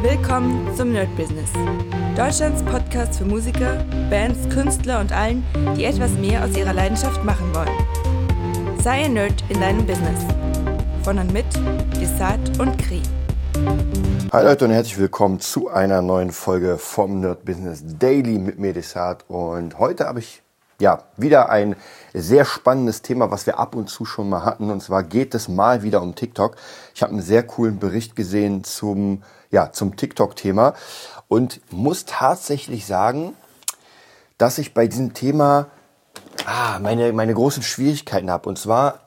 Willkommen zum Nerd Business. Deutschlands Podcast für Musiker, Bands, Künstler und allen, die etwas mehr aus ihrer Leidenschaft machen wollen. Sei ein Nerd in deinem Business. Von und mit Desart und Kri. Hi Leute und herzlich willkommen zu einer neuen Folge vom Nerd Business Daily mit mir Desart. Und heute habe ich ja, wieder ein sehr spannendes Thema, was wir ab und zu schon mal hatten. Und zwar geht es mal wieder um TikTok. Ich habe einen sehr coolen Bericht gesehen zum, ja, zum TikTok-Thema und muss tatsächlich sagen, dass ich bei diesem Thema ah, meine, meine großen Schwierigkeiten habe. Und zwar,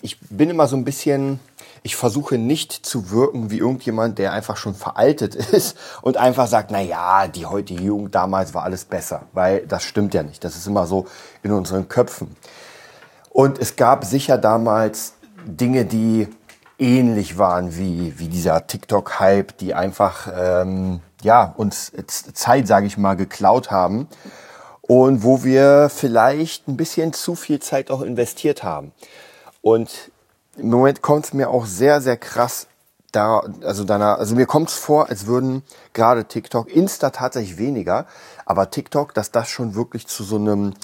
ich bin immer so ein bisschen ich versuche nicht zu wirken wie irgendjemand, der einfach schon veraltet ist und einfach sagt, na ja, die heutige Jugend damals war alles besser, weil das stimmt ja nicht. Das ist immer so in unseren Köpfen. Und es gab sicher damals Dinge, die ähnlich waren wie, wie dieser TikTok-Hype, die einfach ähm, ja, uns Zeit, sage ich mal, geklaut haben und wo wir vielleicht ein bisschen zu viel Zeit auch investiert haben. Und im Moment kommt es mir auch sehr, sehr krass da, also danach, also mir kommt es vor, als würden gerade TikTok, Insta tatsächlich weniger, aber TikTok, dass das schon wirklich zu so einem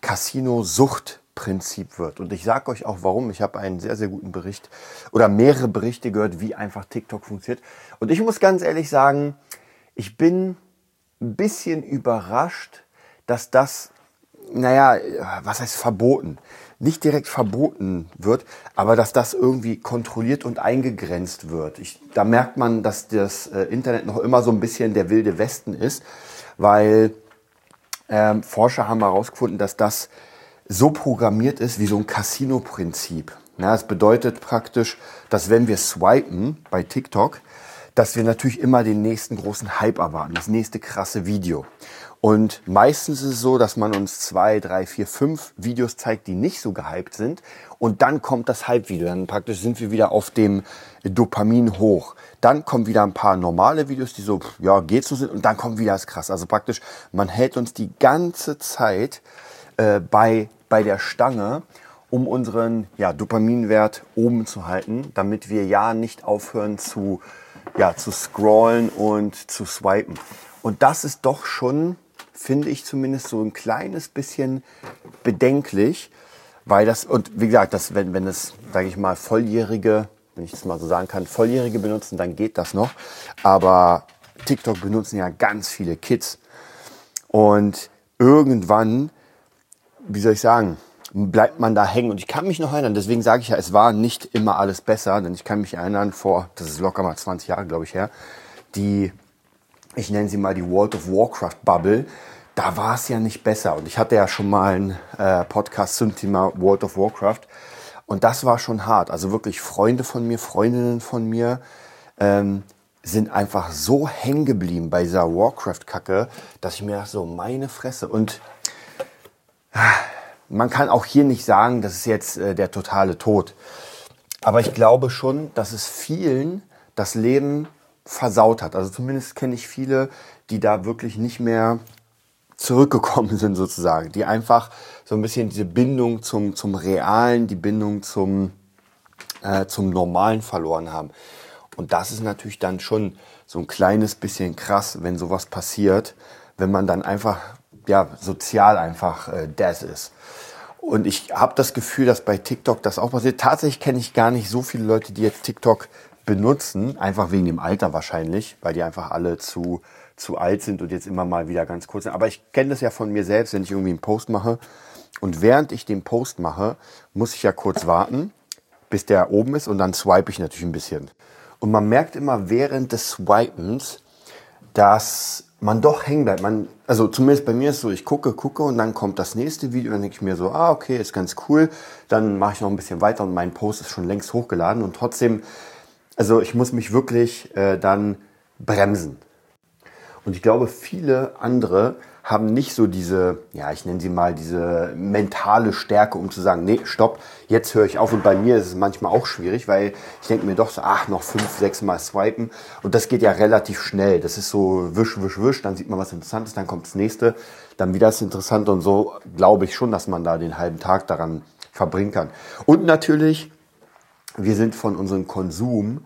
Casino-Sucht-Prinzip wird. Und ich sage euch auch warum. Ich habe einen sehr, sehr guten Bericht oder mehrere Berichte gehört, wie einfach TikTok funktioniert. Und ich muss ganz ehrlich sagen, ich bin ein bisschen überrascht, dass das, naja, was heißt verboten? Nicht direkt verboten wird, aber dass das irgendwie kontrolliert und eingegrenzt wird. Ich, da merkt man, dass das äh, Internet noch immer so ein bisschen der wilde Westen ist, weil ähm, Forscher haben herausgefunden, dass das so programmiert ist wie so ein Casino-Prinzip. Ja, das bedeutet praktisch, dass wenn wir swipen bei TikTok, dass wir natürlich immer den nächsten großen Hype erwarten, das nächste krasse Video. Und meistens ist es so, dass man uns zwei, drei, vier, fünf Videos zeigt, die nicht so gehypt sind. Und dann kommt das Hype-Video. Dann praktisch sind wir wieder auf dem Dopamin hoch. Dann kommen wieder ein paar normale Videos, die so, ja, geht so sind. Und dann kommt wieder das krass. Also praktisch, man hält uns die ganze Zeit äh, bei, bei der Stange, um unseren ja, Dopaminwert oben zu halten, damit wir ja nicht aufhören zu, ja, zu scrollen und zu swipen. Und das ist doch schon finde ich zumindest so ein kleines bisschen bedenklich, weil das, und wie gesagt, das, wenn, wenn es, sage ich mal, Volljährige, wenn ich das mal so sagen kann, Volljährige benutzen, dann geht das noch. Aber TikTok benutzen ja ganz viele Kids. Und irgendwann, wie soll ich sagen, bleibt man da hängen. Und ich kann mich noch erinnern, deswegen sage ich ja, es war nicht immer alles besser, denn ich kann mich erinnern, vor, das ist locker mal 20 Jahre, glaube ich, her, die, ich nenne sie mal die World of Warcraft Bubble, da war es ja nicht besser. Und ich hatte ja schon mal einen äh, Podcast zum Thema World of Warcraft. Und das war schon hart. Also wirklich Freunde von mir, Freundinnen von mir ähm, sind einfach so hängen geblieben bei dieser Warcraft-Kacke, dass ich mir dachte, so meine Fresse. Und äh, man kann auch hier nicht sagen, das ist jetzt äh, der totale Tod. Aber ich glaube schon, dass es vielen das Leben versaut hat. Also zumindest kenne ich viele, die da wirklich nicht mehr zurückgekommen sind sozusagen, die einfach so ein bisschen diese Bindung zum, zum Realen, die Bindung zum, äh, zum Normalen verloren haben. Und das ist natürlich dann schon so ein kleines bisschen krass, wenn sowas passiert, wenn man dann einfach, ja, sozial einfach äh, das ist. Und ich habe das Gefühl, dass bei TikTok das auch passiert. Tatsächlich kenne ich gar nicht so viele Leute, die jetzt TikTok benutzen, einfach wegen dem Alter wahrscheinlich, weil die einfach alle zu zu alt sind und jetzt immer mal wieder ganz kurz sind. Aber ich kenne das ja von mir selbst, wenn ich irgendwie einen Post mache. Und während ich den Post mache, muss ich ja kurz warten, bis der oben ist und dann swipe ich natürlich ein bisschen. Und man merkt immer während des Swipens, dass man doch hängen bleibt. Man, also zumindest bei mir ist es so, ich gucke, gucke und dann kommt das nächste Video und dann denke ich mir so, ah, okay, ist ganz cool. Dann mache ich noch ein bisschen weiter und mein Post ist schon längst hochgeladen und trotzdem, also ich muss mich wirklich äh, dann bremsen. Und ich glaube, viele andere haben nicht so diese, ja, ich nenne sie mal diese mentale Stärke, um zu sagen, nee, stopp, jetzt höre ich auf. Und bei mir ist es manchmal auch schwierig, weil ich denke mir doch so, ach, noch fünf, sechs Mal swipen. Und das geht ja relativ schnell. Das ist so wisch, wisch, wisch, dann sieht man was Interessantes, dann kommt das nächste, dann wieder das Interessante. Und so glaube ich schon, dass man da den halben Tag daran verbringen kann. Und natürlich, wir sind von unserem Konsum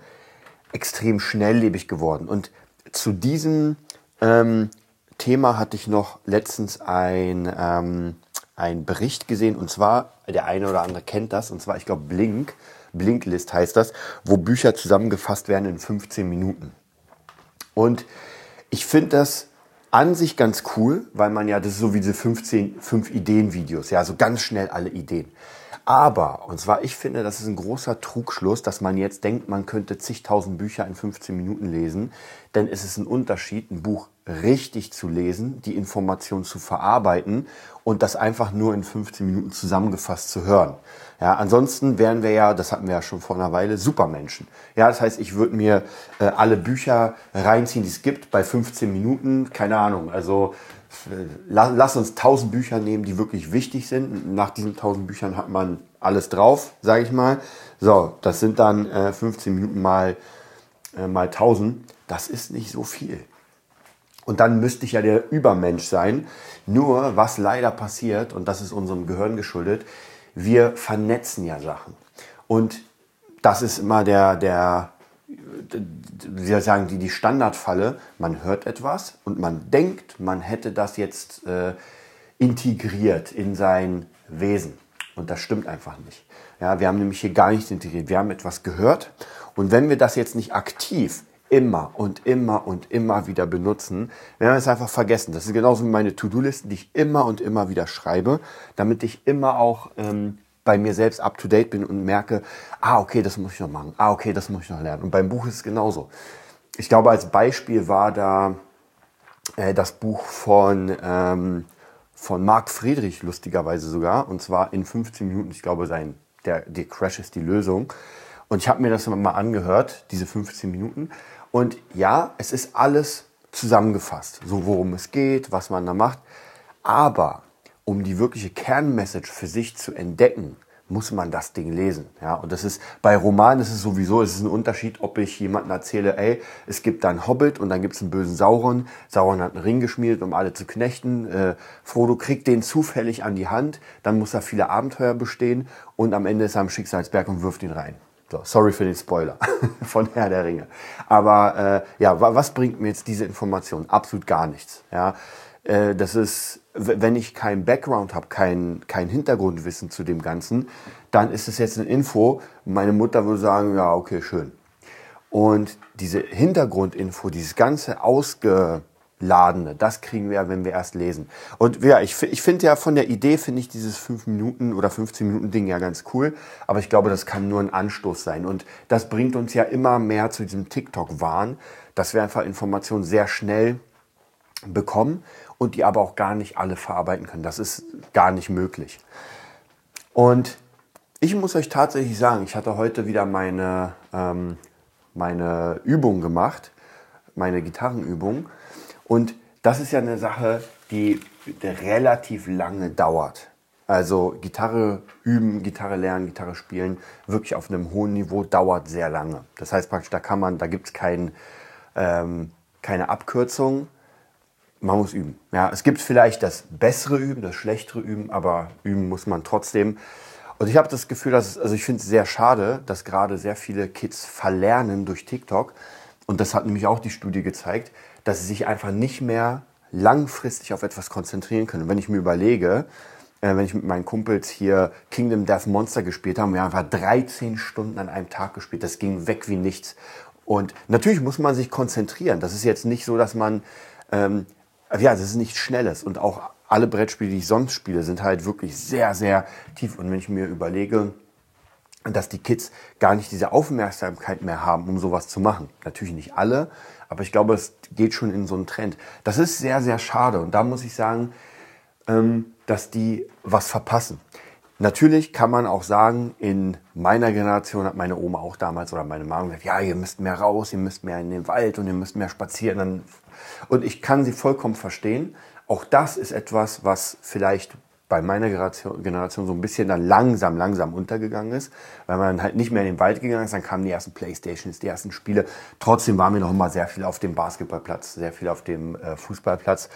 extrem schnelllebig geworden. Und zu diesem ähm, Thema hatte ich noch letztens ein, ähm, ein Bericht gesehen und zwar, der eine oder andere kennt das, und zwar, ich glaube, Blink, Blinklist heißt das, wo Bücher zusammengefasst werden in 15 Minuten. Und ich finde das an sich ganz cool, weil man ja, das ist so wie diese 15, 5 Ideen-Videos, ja, so ganz schnell alle Ideen. Aber, und zwar, ich finde, das ist ein großer Trugschluss, dass man jetzt denkt, man könnte zigtausend Bücher in 15 Minuten lesen. Denn es ist ein Unterschied, ein Buch richtig zu lesen, die Information zu verarbeiten und das einfach nur in 15 Minuten zusammengefasst zu hören. Ja, ansonsten wären wir ja, das hatten wir ja schon vor einer Weile, Supermenschen. Ja, das heißt, ich würde mir äh, alle Bücher reinziehen, die es gibt, bei 15 Minuten, keine Ahnung. Also lass uns tausend Bücher nehmen, die wirklich wichtig sind. Nach diesen tausend Büchern hat man alles drauf, sage ich mal. So, das sind dann äh, 15 Minuten mal, äh, mal 1000. Das ist nicht so viel. Und dann müsste ich ja der Übermensch sein. Nur, was leider passiert, und das ist unserem Gehirn geschuldet, wir vernetzen ja Sachen. Und das ist immer der, der, wie sagen, die, die Standardfalle, man hört etwas und man denkt, man hätte das jetzt äh, integriert in sein Wesen. Und das stimmt einfach nicht. Ja, wir haben nämlich hier gar nichts integriert. Wir haben etwas gehört und wenn wir das jetzt nicht aktiv immer und immer und immer wieder benutzen, werden wir es einfach vergessen. Das ist genauso wie meine To-Do-Listen, die ich immer und immer wieder schreibe, damit ich immer auch ähm, bei mir selbst up to date bin und merke, ah, okay, das muss ich noch machen, ah, okay, das muss ich noch lernen. Und beim Buch ist es genauso. Ich glaube, als Beispiel war da äh, das Buch von, ähm, von Marc Friedrich, lustigerweise sogar, und zwar in 15 Minuten, ich glaube, sein, der, der Crash ist die Lösung. Und ich habe mir das mal angehört, diese 15 Minuten. Und ja, es ist alles zusammengefasst, so worum es geht, was man da macht. Aber um die wirkliche Kernmessage für sich zu entdecken, muss man das Ding lesen. Ja, und das ist bei Romanen ist es sowieso, es ist ein Unterschied, ob ich jemandem erzähle, ey, es gibt da einen Hobbit und dann gibt es einen bösen Sauron. Sauron hat einen Ring geschmiedet, um alle zu knechten. Äh, Frodo kriegt den zufällig an die Hand, dann muss er viele Abenteuer bestehen und am Ende ist er am Schicksalsberg und wirft ihn rein. So, sorry für den Spoiler von Herr der Ringe. Aber äh, ja, was bringt mir jetzt diese Information? Absolut gar nichts. Ja, äh, das ist, wenn ich keinen Background habe, kein, kein Hintergrundwissen zu dem Ganzen, dann ist es jetzt eine Info. Meine Mutter würde sagen, ja, okay, schön. Und diese Hintergrundinfo, dieses ganze Ausgeladene, das kriegen wir, wenn wir erst lesen. Und ja, ich, ich finde ja von der Idee, finde ich dieses 5 Minuten oder 15 Minuten Ding ja ganz cool. Aber ich glaube, das kann nur ein Anstoß sein. Und das bringt uns ja immer mehr zu diesem TikTok-Wahn, dass wir einfach Informationen sehr schnell bekommen und die aber auch gar nicht alle verarbeiten können. Das ist gar nicht möglich. Und ich muss euch tatsächlich sagen, ich hatte heute wieder meine, ähm, meine Übung gemacht, meine Gitarrenübung. Und das ist ja eine Sache, die relativ lange dauert. Also Gitarre üben, Gitarre lernen, Gitarre spielen, wirklich auf einem hohen Niveau dauert sehr lange. Das heißt praktisch, da kann man, da gibt es kein, ähm, keine Abkürzung man muss üben. Ja, es gibt vielleicht das bessere Üben, das schlechtere Üben, aber üben muss man trotzdem. Und ich habe das Gefühl, dass es, also ich finde es sehr schade, dass gerade sehr viele Kids verlernen durch TikTok. Und das hat nämlich auch die Studie gezeigt, dass sie sich einfach nicht mehr langfristig auf etwas konzentrieren können. Wenn ich mir überlege, äh, wenn ich mit meinen Kumpels hier Kingdom Death Monster gespielt habe, wir haben einfach 13 Stunden an einem Tag gespielt. Das ging weg wie nichts. Und natürlich muss man sich konzentrieren. Das ist jetzt nicht so, dass man ähm, ja, das ist nichts Schnelles und auch alle Brettspiele, die ich sonst spiele, sind halt wirklich sehr, sehr tief. Und wenn ich mir überlege, dass die Kids gar nicht diese Aufmerksamkeit mehr haben, um sowas zu machen. Natürlich nicht alle, aber ich glaube, es geht schon in so einen Trend. Das ist sehr, sehr schade. Und da muss ich sagen, ähm, dass die was verpassen. Natürlich kann man auch sagen, in meiner Generation hat meine Oma auch damals oder meine Mama gesagt, ja, ihr müsst mehr raus, ihr müsst mehr in den Wald und ihr müsst mehr spazieren. Und ich kann sie vollkommen verstehen. Auch das ist etwas, was vielleicht bei meiner Generation, so ein bisschen dann langsam, langsam untergegangen ist, weil man halt nicht mehr in den Wald gegangen ist, dann kamen die ersten Playstations, die ersten Spiele. Trotzdem waren wir noch immer sehr viel auf dem Basketballplatz, sehr viel auf dem äh, Fußballplatz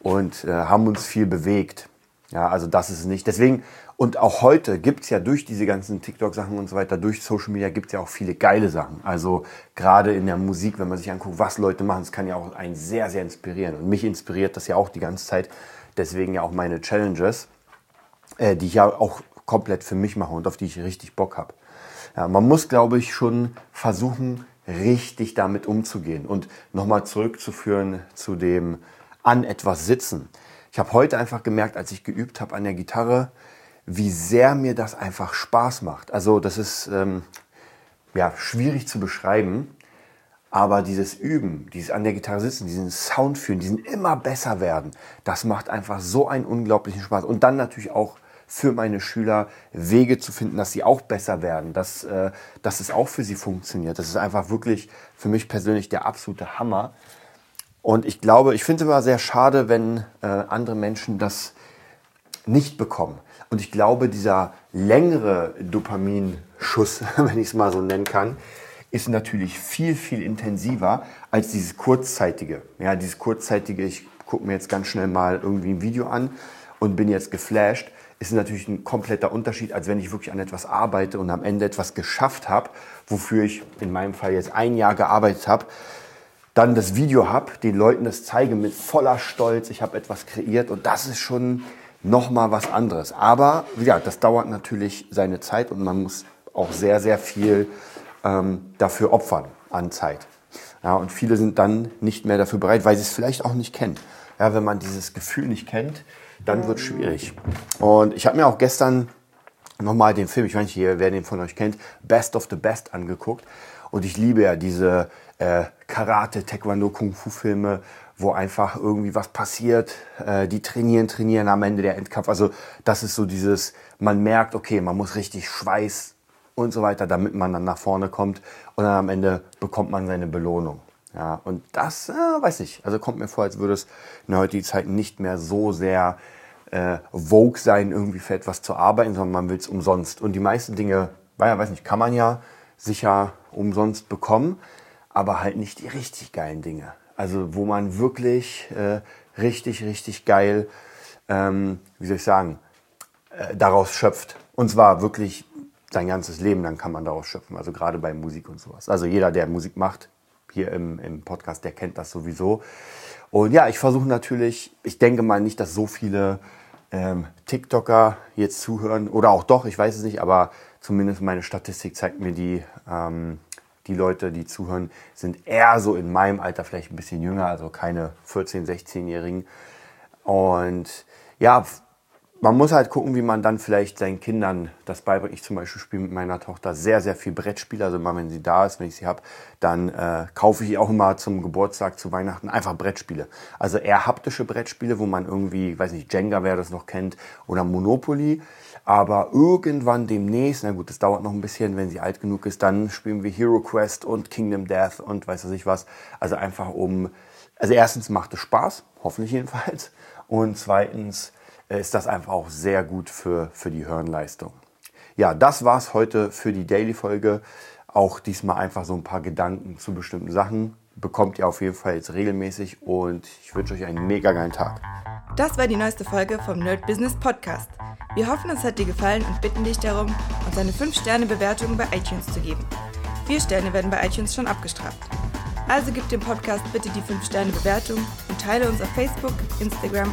und äh, haben uns viel bewegt. Ja, also das ist nicht. Deswegen, Und auch heute gibt's ja durch diese ganzen TikTok-Sachen und so weiter, durch Social Media gibt's ja auch viele geile Sachen. Also gerade in der Musik, wenn man sich anguckt, was Leute machen, das kann ja auch einen sehr, sehr inspirieren. Und mich inspiriert das ja auch die ganze Zeit. Deswegen ja auch meine Challenges, äh, die ich ja auch komplett für mich mache und auf die ich richtig Bock habe. Ja, man muss, glaube ich, schon versuchen, richtig damit umzugehen. Und nochmal zurückzuführen zu dem an etwas sitzen. Ich habe heute einfach gemerkt, als ich geübt habe an der Gitarre, wie sehr mir das einfach Spaß macht. Also das ist ähm, ja, schwierig zu beschreiben, aber dieses Üben, dieses an der Gitarre sitzen, diesen Sound fühlen, diesen immer besser werden, das macht einfach so einen unglaublichen Spaß. Und dann natürlich auch für meine Schüler Wege zu finden, dass sie auch besser werden, dass, äh, dass es auch für sie funktioniert. Das ist einfach wirklich für mich persönlich der absolute Hammer. Und ich glaube, ich finde es immer sehr schade, wenn äh, andere Menschen das nicht bekommen. Und ich glaube, dieser längere Dopaminschuss, wenn ich es mal so nennen kann, ist natürlich viel, viel intensiver als dieses kurzzeitige. Ja, dieses kurzzeitige, ich gucke mir jetzt ganz schnell mal irgendwie ein Video an und bin jetzt geflasht, ist natürlich ein kompletter Unterschied, als wenn ich wirklich an etwas arbeite und am Ende etwas geschafft habe, wofür ich in meinem Fall jetzt ein Jahr gearbeitet habe, dann das Video habe, den Leuten das zeige mit voller Stolz, ich habe etwas kreiert und das ist schon nochmal was anderes. Aber ja, das dauert natürlich seine Zeit und man muss auch sehr, sehr viel ähm, dafür opfern an Zeit. Ja, und viele sind dann nicht mehr dafür bereit, weil sie es vielleicht auch nicht kennen. Ja, wenn man dieses Gefühl nicht kennt, dann wird es schwierig. Und ich habe mir auch gestern nochmal den Film, ich weiß nicht, wer den von euch kennt, Best of the Best angeguckt. Und ich liebe ja diese äh, Karate, Taekwondo, Kung-Fu-Filme, wo einfach irgendwie was passiert, äh, die trainieren, trainieren am Ende der Endkampf. Also das ist so dieses, man merkt, okay, man muss richtig Schweiß und so weiter, damit man dann nach vorne kommt und dann am Ende bekommt man seine Belohnung. Ja, und das, äh, weiß ich, also kommt mir vor, als würde es in der heutigen Zeit nicht mehr so sehr äh, vogue sein, irgendwie für etwas zu arbeiten, sondern man will es umsonst. Und die meisten Dinge, ja, weiß nicht, kann man ja sicher umsonst bekommen, aber halt nicht die richtig geilen Dinge. Also wo man wirklich äh, richtig, richtig geil, ähm, wie soll ich sagen, äh, daraus schöpft. Und zwar wirklich sein ganzes Leben dann kann man daraus schöpfen. Also gerade bei Musik und sowas. Also jeder, der Musik macht, hier im, im Podcast, der kennt das sowieso. Und ja, ich versuche natürlich, ich denke mal nicht, dass so viele ähm, TikToker jetzt zuhören oder auch doch, ich weiß es nicht, aber zumindest meine Statistik zeigt mir die, ähm, die Leute, die zuhören, sind eher so in meinem Alter, vielleicht ein bisschen jünger, also keine 14-, 16-Jährigen. Und ja, man muss halt gucken, wie man dann vielleicht seinen Kindern das beibringt. Ich zum Beispiel spiele mit meiner Tochter sehr, sehr viel Brettspiele. Also immer, wenn sie da ist, wenn ich sie habe, dann äh, kaufe ich auch immer zum Geburtstag, zu Weihnachten einfach Brettspiele. Also eher haptische Brettspiele, wo man irgendwie, weiß nicht, Jenga, wer das noch kennt, oder Monopoly. Aber irgendwann demnächst, na gut, das dauert noch ein bisschen, wenn sie alt genug ist, dann spielen wir Hero Quest und Kingdom Death und weiß was ich was. Also einfach um, also erstens macht es Spaß, hoffentlich jedenfalls. Und zweitens ist das einfach auch sehr gut für, für die Hirnleistung. Ja, das war's heute für die Daily-Folge. Auch diesmal einfach so ein paar Gedanken zu bestimmten Sachen. Bekommt ihr auf jeden Fall jetzt regelmäßig und ich wünsche euch einen mega geilen Tag. Das war die neueste Folge vom Nerd Business Podcast. Wir hoffen, es hat dir gefallen und bitten dich darum, uns eine 5-Sterne-Bewertung bei iTunes zu geben. 4 Sterne werden bei iTunes schon abgestraft. Also gib dem Podcast bitte die 5-Sterne-Bewertung und teile uns auf Facebook, Instagram